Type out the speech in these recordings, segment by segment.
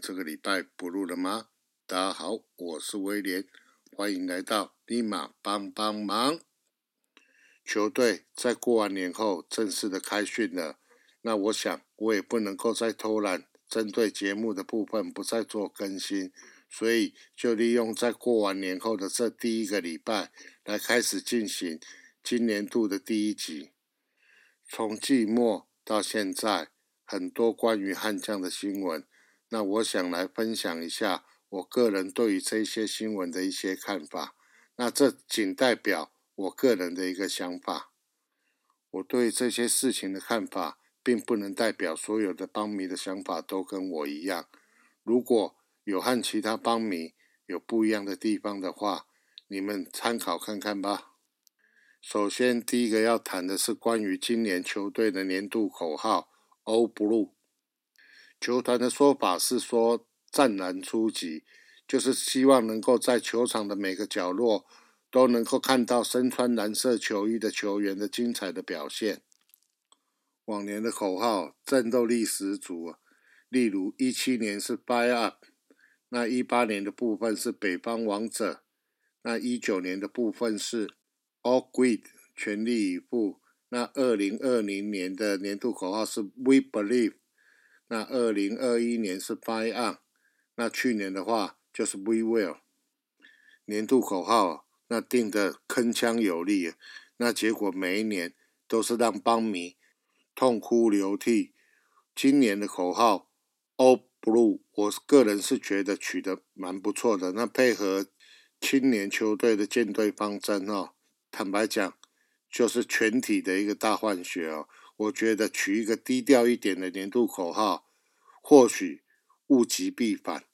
这个礼拜不录了吗？大家好，我是威廉，欢迎来到立马帮帮忙。球队在过完年后正式的开训了，那我想我也不能够再偷懒，针对节目的部分不再做更新，所以就利用在过完年后的这第一个礼拜来开始进行今年度的第一集。从季末到现在。很多关于悍将的新闻，那我想来分享一下我个人对于这些新闻的一些看法。那这仅代表我个人的一个想法。我对这些事情的看法，并不能代表所有的邦迷的想法都跟我一样。如果有和其他邦迷有不一样的地方的话，你们参考看看吧。首先，第一个要谈的是关于今年球队的年度口号。All Blue，球团的说法是说湛蓝出击，就是希望能够在球场的每个角落都能够看到身穿蓝色球衣的球员的精彩的表现。往年的口号战斗力十足，例如一七年是 Buy Up，那一八年的部分是北方王者，那一九年的部分是 All Great，全力以赴。那二零二零年的年度口号是 We Believe，那二零二一年是 Fight On，那去年的话就是 We Will。年度口号那定的铿锵有力，那结果每一年都是让邦迷痛哭流涕。今年的口号 All Blue，我个人是觉得取得蛮不错的。那配合青年球队的建队方针哦，坦白讲。就是全体的一个大换血哦，我觉得取一个低调一点的年度口号，或许物极必反，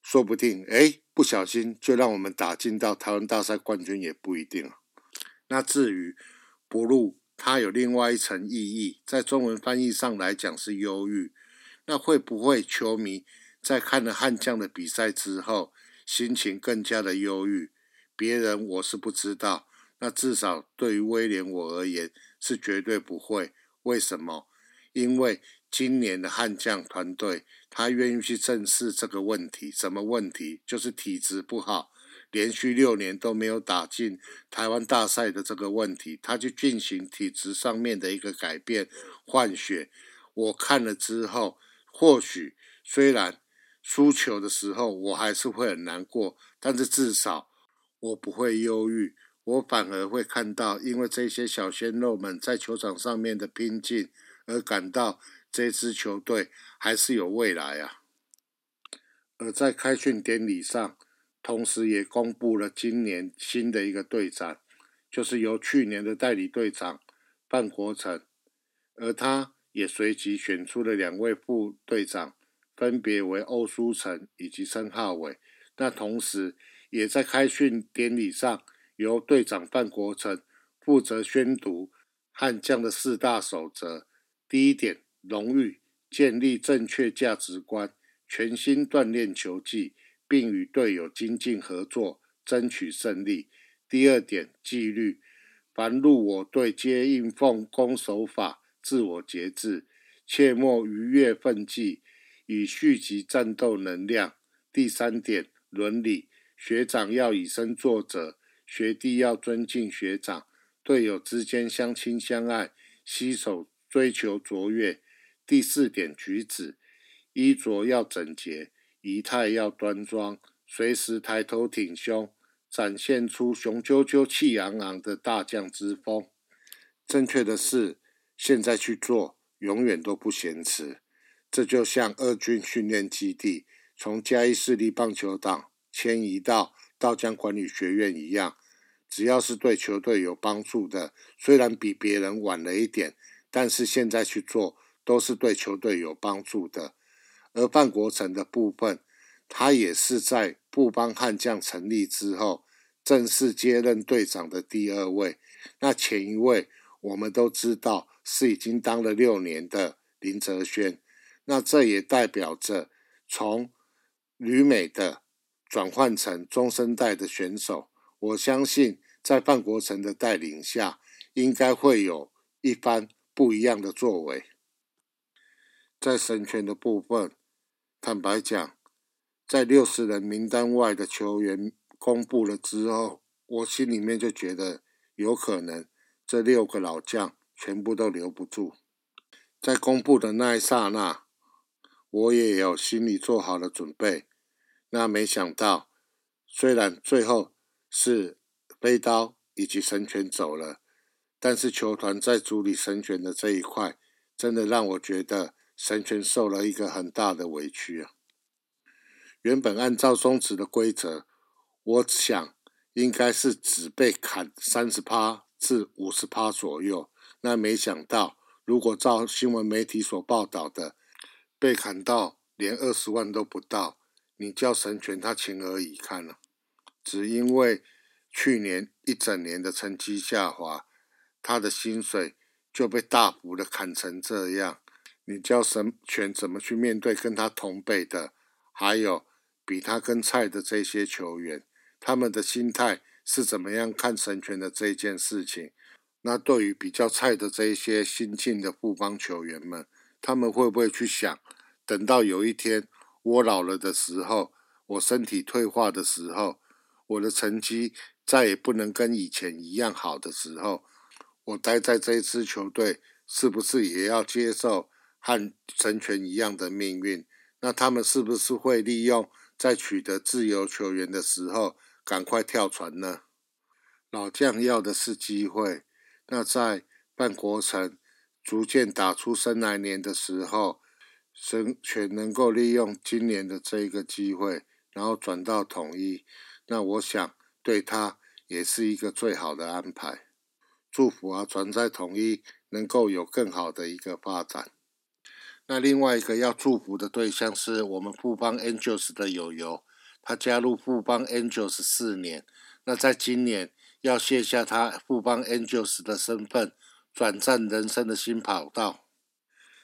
说不定哎不小心就让我们打进到台湾大赛冠军也不一定啊。那至于不入，它有另外一层意义，在中文翻译上来讲是忧郁。那会不会球迷在看了悍将的比赛之后，心情更加的忧郁？别人我是不知道。那至少对于威廉我而言是绝对不会。为什么？因为今年的悍将团队，他愿意去正视这个问题。什么问题？就是体质不好，连续六年都没有打进台湾大赛的这个问题。他去进行体质上面的一个改变换血。我看了之后，或许虽然输球的时候我还是会很难过，但是至少我不会忧郁。我反而会看到，因为这些小鲜肉们在球场上面的拼劲，而感到这支球队还是有未来啊。而在开训典礼上，同时也公布了今年新的一个队长，就是由去年的代理队长范国成，而他也随即选出了两位副队长，分别为欧书成以及申浩伟。那同时也在开训典礼上。由队长范国成负责宣读悍将的四大守则。第一点，荣誉，建立正确价值观，全心锻炼球技，并与队友精进合作，争取胜利。第二点，纪律，凡入我队皆应奉公守法，自我节制，切莫逾越分际，以蓄积战斗能量。第三点，伦理，学长要以身作则。学弟要尊敬学长，队友之间相亲相爱，携手追求卓越。第四点举止，衣着要整洁，仪态要端庄，随时抬头挺胸，展现出雄赳赳、气昂昂的大将之风。正确的事，现在去做，永远都不嫌迟。这就像二军训练基地从嘉义市立棒球场迁移到道江管理学院一样。只要是对球队有帮助的，虽然比别人晚了一点，但是现在去做都是对球队有帮助的。而范国成的部分，他也是在布邦悍将成立之后正式接任队长的第二位。那前一位我们都知道是已经当了六年的林哲轩，那这也代表着从旅美的转换成中生代的选手。我相信，在范国成的带领下，应该会有一番不一样的作为。在神权的部分，坦白讲，在六十人名单外的球员公布了之后，我心里面就觉得有可能这六个老将全部都留不住。在公布的那一刹那，我也有心里做好了准备。那没想到，虽然最后是飞刀以及神拳走了，但是球团在处理神拳的这一块，真的让我觉得神权受了一个很大的委屈啊。原本按照松弛的规则，我想应该是只被砍三十趴至五十趴左右。那没想到，如果照新闻媒体所报道的，被砍到连二十万都不到。你叫神权，他情何以堪呢？只因为去年一整年的成绩下滑，他的薪水就被大幅的砍成这样。你叫神权怎么去面对跟他同辈的，还有比他更菜的这些球员？他们的心态是怎么样看神权的这件事情？那对于比较菜的这些新进的富邦球员们，他们会不会去想，等到有一天？我老了的时候，我身体退化的时候，我的成绩再也不能跟以前一样好的时候，我待在这支球队，是不是也要接受和神权一样的命运？那他们是不是会利用在取得自由球员的时候，赶快跳船呢？老将要的是机会，那在半国城逐渐打出生来年的时候。神权能够利用今年的这一个机会，然后转到统一，那我想对他也是一个最好的安排。祝福啊，转在统一能够有更好的一个发展。那另外一个要祝福的对象是我们富邦 Angels 的友友，他加入富邦 Angels 四年，那在今年要卸下他富邦 Angels 的身份，转战人生的新跑道。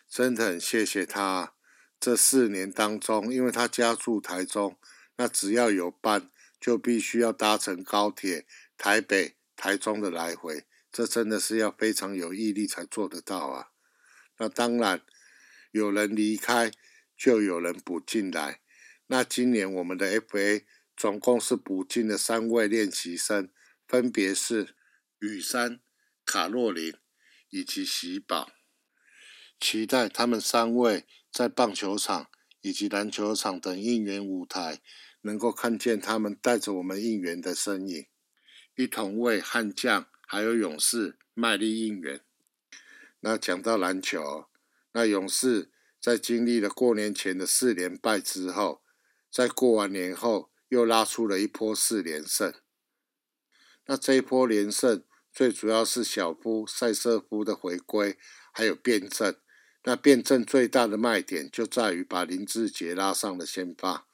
真的很谢谢他这四年当中，因为他家住台中，那只要有班就必须要搭乘高铁台北、台中的来回，这真的是要非常有毅力才做得到啊。那当然有人离开，就有人补进来。那今年我们的 FA 总共是补进了三位练习生，分别是雨山、卡洛琳以及喜宝。期待他们三位在棒球场以及篮球场等应援舞台，能够看见他们带着我们应援的身影，一同为悍将还有勇士卖力应援。那讲到篮球，那勇士在经历了过年前的四连败之后，在过完年后又拉出了一波四连胜。那这一波连胜，最主要是小夫塞瑟夫的回归，还有辩证。那辩证最大的卖点就在于把林志杰拉上了先发，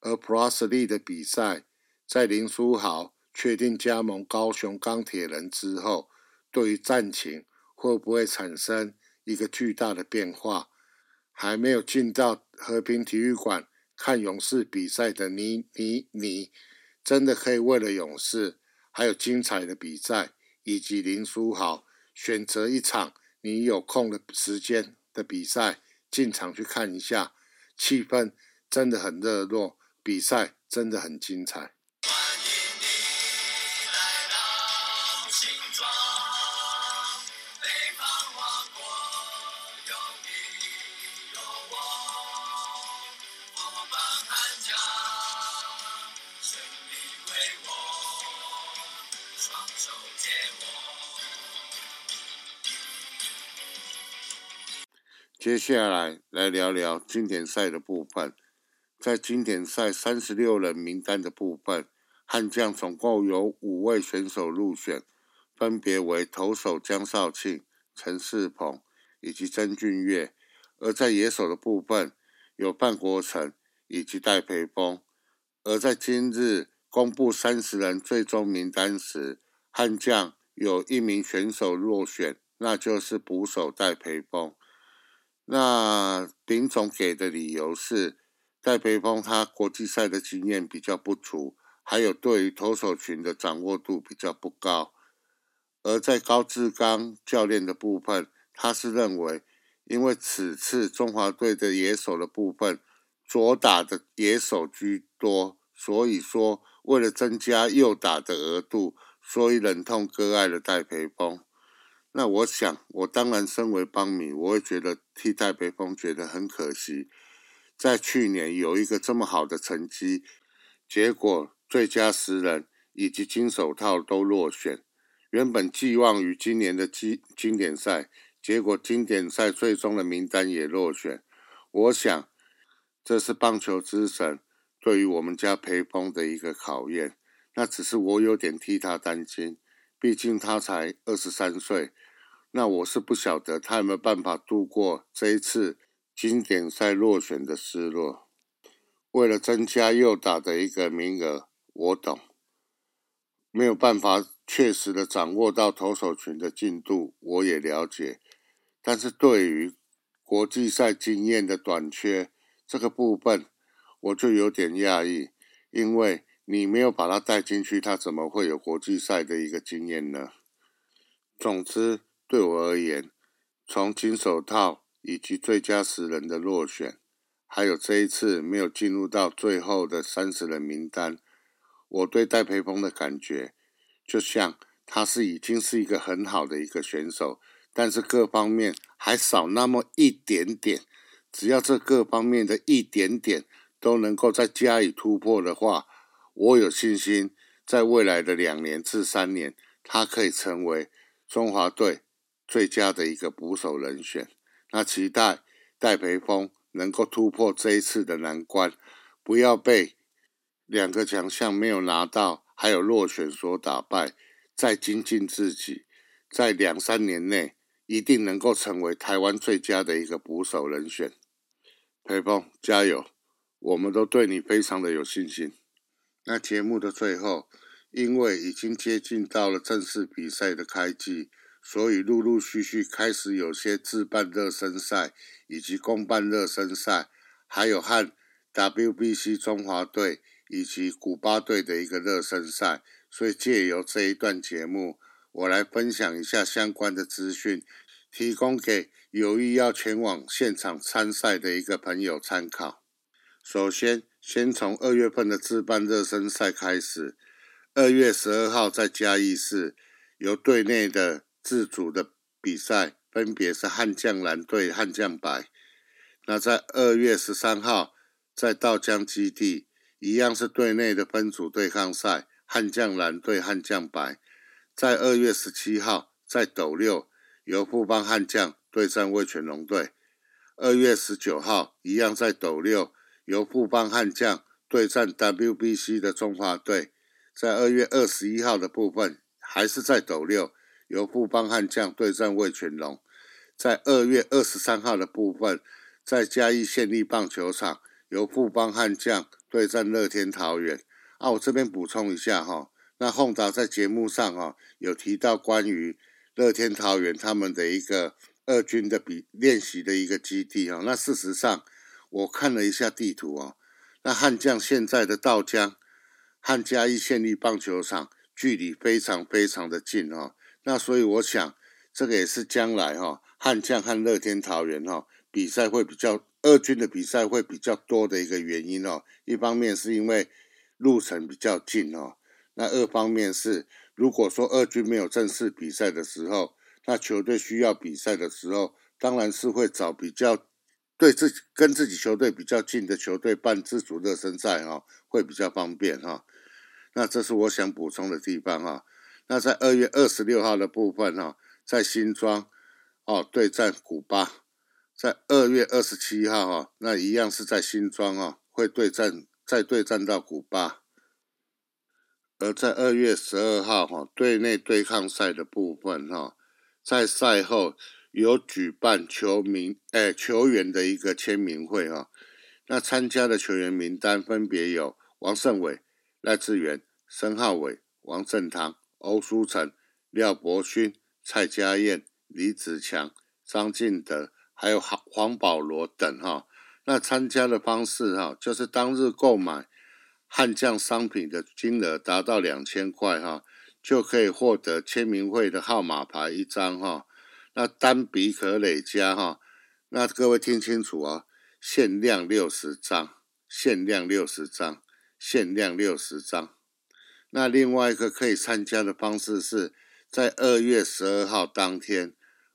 而 Plus Lee 的比赛，在林书豪确定加盟高雄钢铁人之后，对于战情会不会产生一个巨大的变化？还没有进到和平体育馆看勇士比赛的你，你，你，真的可以为了勇士还有精彩的比赛，以及林书豪选择一场。你有空的时间的比赛，进场去看一下，气氛真的很热络，比赛真的很精彩。接下来来聊聊经典赛的部分。在经典赛三十六人名单的部分，悍将总共有五位选手入选，分别为投手江少庆、陈世鹏以及曾俊岳。而在野手的部分，有范国成以及戴培峰。而在今日公布三十人最终名单时，悍将有一名选手落选，那就是捕手戴培峰。那林总给的理由是，戴培峰他国际赛的经验比较不足，还有对于投手群的掌握度比较不高。而在高志刚教练的部分，他是认为，因为此次中华队的野手的部分左打的野手居多，所以说为了增加右打的额度，所以忍痛割爱了戴培峰。那我想，我当然身为邦迷，我会觉得替戴培峰觉得很可惜。在去年有一个这么好的成绩，结果最佳十人以及金手套都落选。原本寄望于今年的经经典赛，结果经典赛最终的名单也落选。我想。这是棒球之神对于我们家裴峰的一个考验。那只是我有点替他担心，毕竟他才二十三岁。那我是不晓得他有没有办法度过这一次经典赛落选的失落。为了增加右打的一个名额，我懂，没有办法确实的掌握到投手群的进度，我也了解。但是对于国际赛经验的短缺，这个部分我就有点讶异，因为你没有把他带进去，他怎么会有国际赛的一个经验呢？总之，对我而言，从金手套以及最佳十人的落选，还有这一次没有进入到最后的三十人名单，我对戴培峰的感觉，就像他是已经是一个很好的一个选手，但是各方面还少那么一点点。只要这各方面的一点点都能够再加以突破的话，我有信心，在未来的两年至三年，他可以成为中华队最佳的一个捕手人选。那期待戴培峰能够突破这一次的难关，不要被两个强项没有拿到，还有落选所打败，再精进自己，在两三年内一定能够成为台湾最佳的一个捕手人选。裴峰，加油！我们都对你非常的有信心。那节目的最后，因为已经接近到了正式比赛的开季，所以陆陆续续开始有些自办热身赛，以及公办热身赛，还有和 WBC 中华队以及古巴队的一个热身赛。所以借由这一段节目，我来分享一下相关的资讯。提供给有意要前往现场参赛的一个朋友参考。首先，先从二月份的自办热身赛开始。二月十二号在嘉义市，由队内的自主的比赛，分别是悍将蓝队、悍将白。那在二月十三号在道江基地，一样是队内的分组对抗赛，悍将蓝队、悍将白。在二月十七号在斗六。由富邦悍将对战味全龙队，二月十九号一样在斗六，由富邦悍将对战 WBC 的中华队。在二月二十一号的部分，还是在斗六，由富邦悍将对战魏全龙。在二月二十三号的部分，在嘉义县立棒球场，由富邦悍将对战乐天桃园。啊，我这边补充一下哈，那宏达在节目上哈有提到关于。乐天桃园他们的一个二军的比练习的一个基地啊，那事实上我看了一下地图啊，那悍将现在的道江汉嘉义县立棒球场距离非常非常的近哦，那所以我想这个也是将来哈悍将和乐天桃园哈比赛会比较二军的比赛会比较多的一个原因哦，一方面是因为路程比较近哦，那二方面是。如果说二军没有正式比赛的时候，那球队需要比赛的时候，当然是会找比较对自己跟自己球队比较近的球队办自主热身赛哈，会比较方便哈。那这是我想补充的地方哈。那在二月二十六号的部分哈，在新庄哦对战古巴，在二月二十七号哈，那一样是在新庄哦，会对战再对战到古巴。而在二月十二号，哈队内对抗赛的部分，哈在赛后有举办球迷诶球员的一个签名会，哈那参加的球员名单分别有王胜伟、赖志源、申浩伟、王振堂、欧书成、廖伯勋、蔡家燕、李子强、张进德，还有黄黄保罗等，哈那参加的方式，哈就是当日购买。悍将商品的金额达到两千块哈，就可以获得签名会的号码牌一张哈。那单笔可累加哈。那各位听清楚哦，限量六十张限量六十张，限量六十张。那另外一个可以参加的方式是在二月十二号当天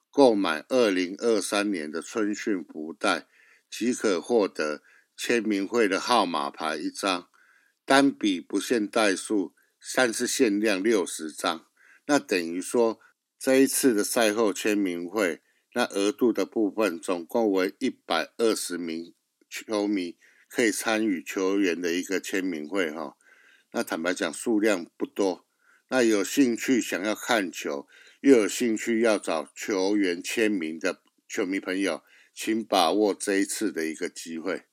购买二零二三年的春训福袋，即可获得签名会的号码牌一张，单笔不限代数，但是限量六十张。那等于说这一次的赛后签名会，那额度的部分总共为一百二十名球迷可以参与球员的一个签名会哈。那坦白讲，数量不多。那有兴趣想要看球，又有兴趣要找球员签名的球迷朋友，请把握这一次的一个机会。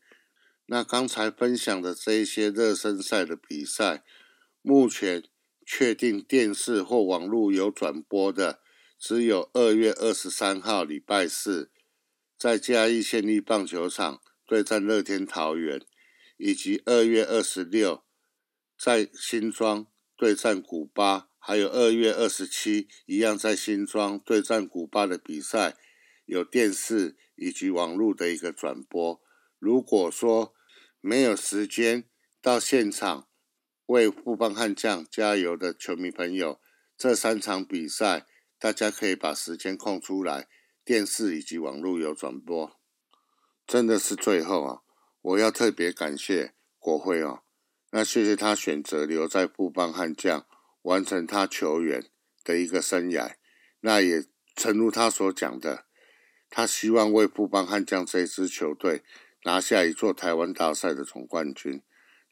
那刚才分享的这一些热身赛的比赛，目前确定电视或网络有转播的，只有二月二十三号礼拜四，在嘉义县立棒球场对战乐天桃园，以及二月二十六。在新庄对战古巴，还有二月二十七一样在新庄对战古巴的比赛，有电视以及网络的一个转播。如果说没有时间到现场为富邦悍将加油的球迷朋友，这三场比赛大家可以把时间空出来，电视以及网络有转播。真的是最后啊，我要特别感谢国会啊。那谢谢他选择留在富邦悍将，完成他球员的一个生涯。那也诚如他所讲的，他希望为富邦悍将这支球队拿下一座台湾大赛的总冠军。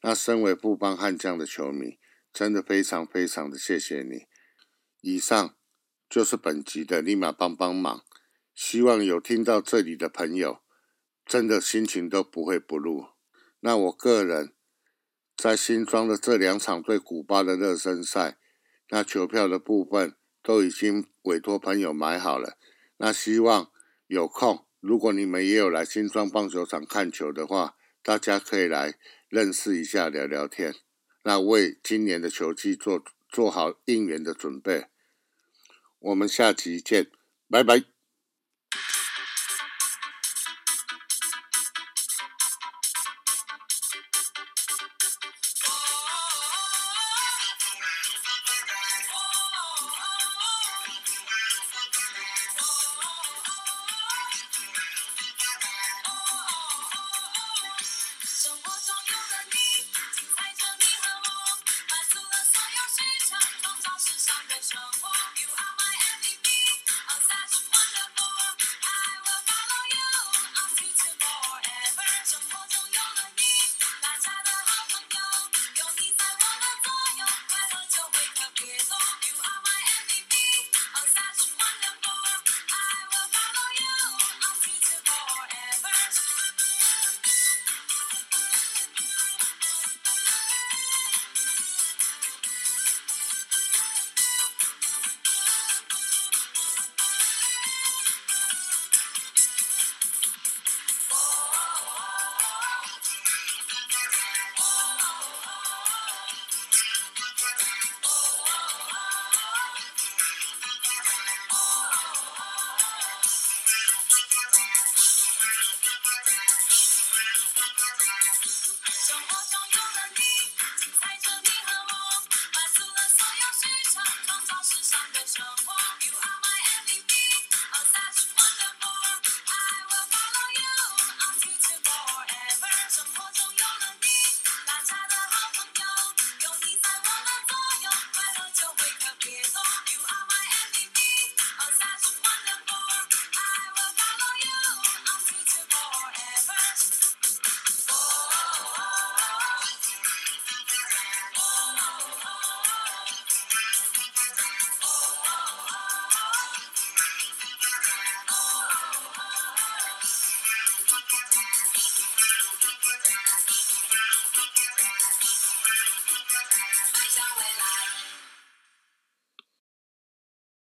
那身为富邦悍将的球迷，真的非常非常的谢谢你。以上就是本集的立马帮帮忙，希望有听到这里的朋友，真的心情都不会不入。那我个人。在新庄的这两场对古巴的热身赛，那球票的部分都已经委托朋友买好了。那希望有空，如果你们也有来新庄棒球场看球的话，大家可以来认识一下，聊聊天。那为今年的球季做做好应援的准备。我们下期见，拜拜。